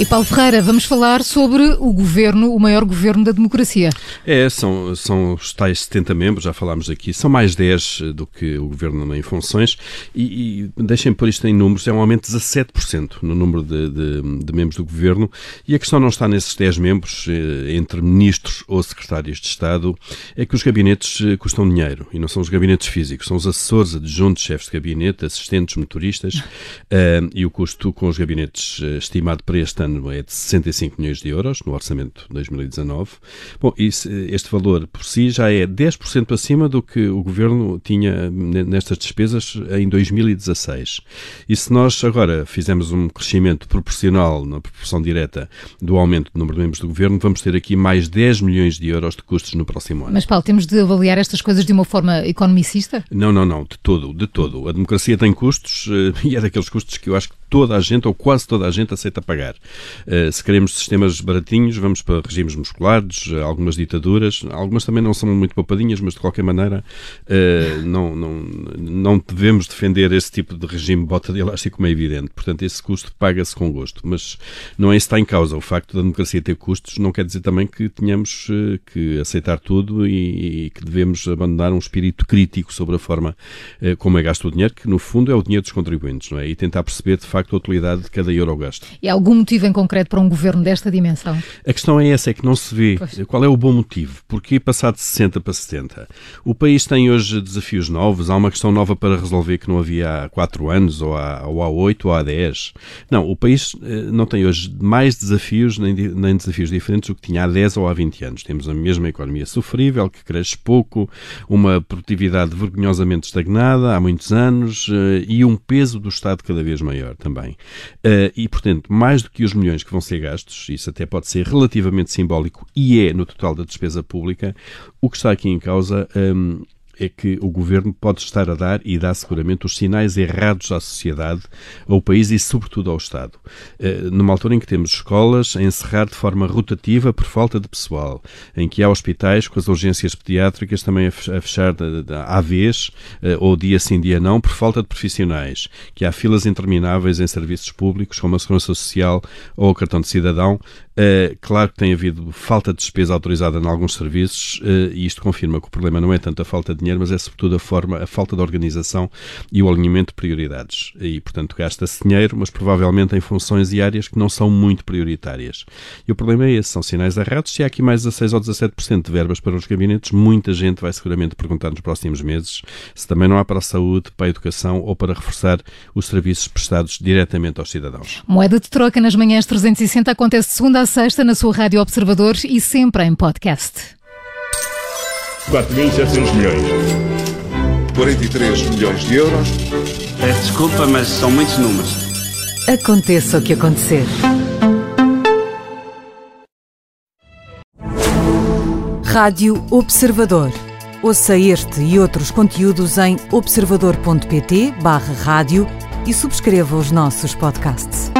E Paulo Ferreira, vamos falar sobre o governo, o maior governo da democracia. É, são, são os tais 70 membros, já falámos aqui, são mais 10 do que o governo em funções. E, e deixem-me pôr isto em números, é um aumento de 17% no número de, de, de, membros do governo. E a questão não está nesses 10 membros, eh, entre ministros ou secretários de Estado, é que os gabinetes eh, custam dinheiro. E não são os gabinetes físicos, são os assessores, adjuntos, chefes de gabinete, assistentes, motoristas e o custo com os gabinetes estimado para este ano ano é de 65 milhões de euros, no orçamento de 2019. Bom, isso, este valor por si já é 10% acima do que o governo tinha nestas despesas em 2016. E se nós agora fizermos um crescimento proporcional na proporção direta do aumento do número de membros do governo, vamos ter aqui mais 10 milhões de euros de custos no próximo ano. Mas, Paulo, temos de avaliar estas coisas de uma forma economicista? Não, não, não, de todo, de todo. A democracia tem custos eh, e é daqueles custos que eu acho que toda a gente, ou quase toda a gente, aceita pagar. Uh, se queremos sistemas baratinhos, vamos para regimes musculares, uh, algumas ditaduras, algumas também não são muito poupadinhas, mas de qualquer maneira uh, não, não, não devemos defender esse tipo de regime bota de elástico, como é evidente. Portanto, esse custo paga-se com gosto. Mas não é isso que está em causa. O facto da democracia ter custos não quer dizer também que tenhamos que aceitar tudo e, e, que devemos abandonar um espírito crítico sobre a forma como é gasto o dinheiro, que no fundo é o dinheiro dos contribuintes, não é? E tentar perceber de facto facto a utilidade de cada euro gasto. E há algum motivo em concreto para um governo desta dimensão? A questão é essa, é que não se vê. Pois. Qual é o bom motivo? Porquê passar de 60 para 70? O país tem hoje desafios novos, há uma questão nova para resolver que não havia há 4 anos, ou há, ou há 8, ou há 10. Não, o país eh, não tem hoje mais desafios, nem, nem desafios diferentes do que tinha há 10 ou há 20 anos. Temos a mesma economia sofrível, que cresce pouco, uma produtividade vergonhosamente estagnada há muitos anos eh, e um peso do Estado cada vez maior também. Uh, e, portanto, mais do que os milhões que vão ser gastos, isso até pode ser relativamente simbólico e é no total da despesa pública, o que está aqui em causa. Um, é que o governo pode estar a dar e dá seguramente os sinais errados à sociedade, ao país e, sobretudo, ao Estado. Eh, numa altura em que temos escolas a encerrar de forma rotativa por falta de pessoal, em que há hospitais com as urgências pediátricas também a fechar à vez, eh, ou dia sim, dia não, por falta de profissionais, que há filas intermináveis em serviços públicos, como a Segurança Social ou o cartão de cidadão, Uh, claro que tem havido falta de despesa autorizada em alguns serviços uh, e isto confirma que o problema não é tanto a falta de dinheiro, mas é sobretudo a forma, a falta de organização e o alinhamento de prioridades. E, portanto, gasta-se dinheiro, mas provavelmente em funções e áreas que não são muito prioritárias. E o problema é esse, são sinais errados. Se há aqui mais 16 ou 17% de verbas para os gabinetes, muita gente vai seguramente perguntar nos próximos meses se também não há para a saúde, para a educação ou para reforçar os serviços prestados diretamente aos cidadãos. Moeda de troca nas manhãs 360 acontece segunda a sexta na sua Rádio Observador e sempre em podcast. 4.700 milhões. 43 milhões de euros. Peço desculpa, mas são muitos números. Aconteça o que acontecer. Rádio Observador. Ouça este e outros conteúdos em observador.pt/barra rádio e subscreva os nossos podcasts.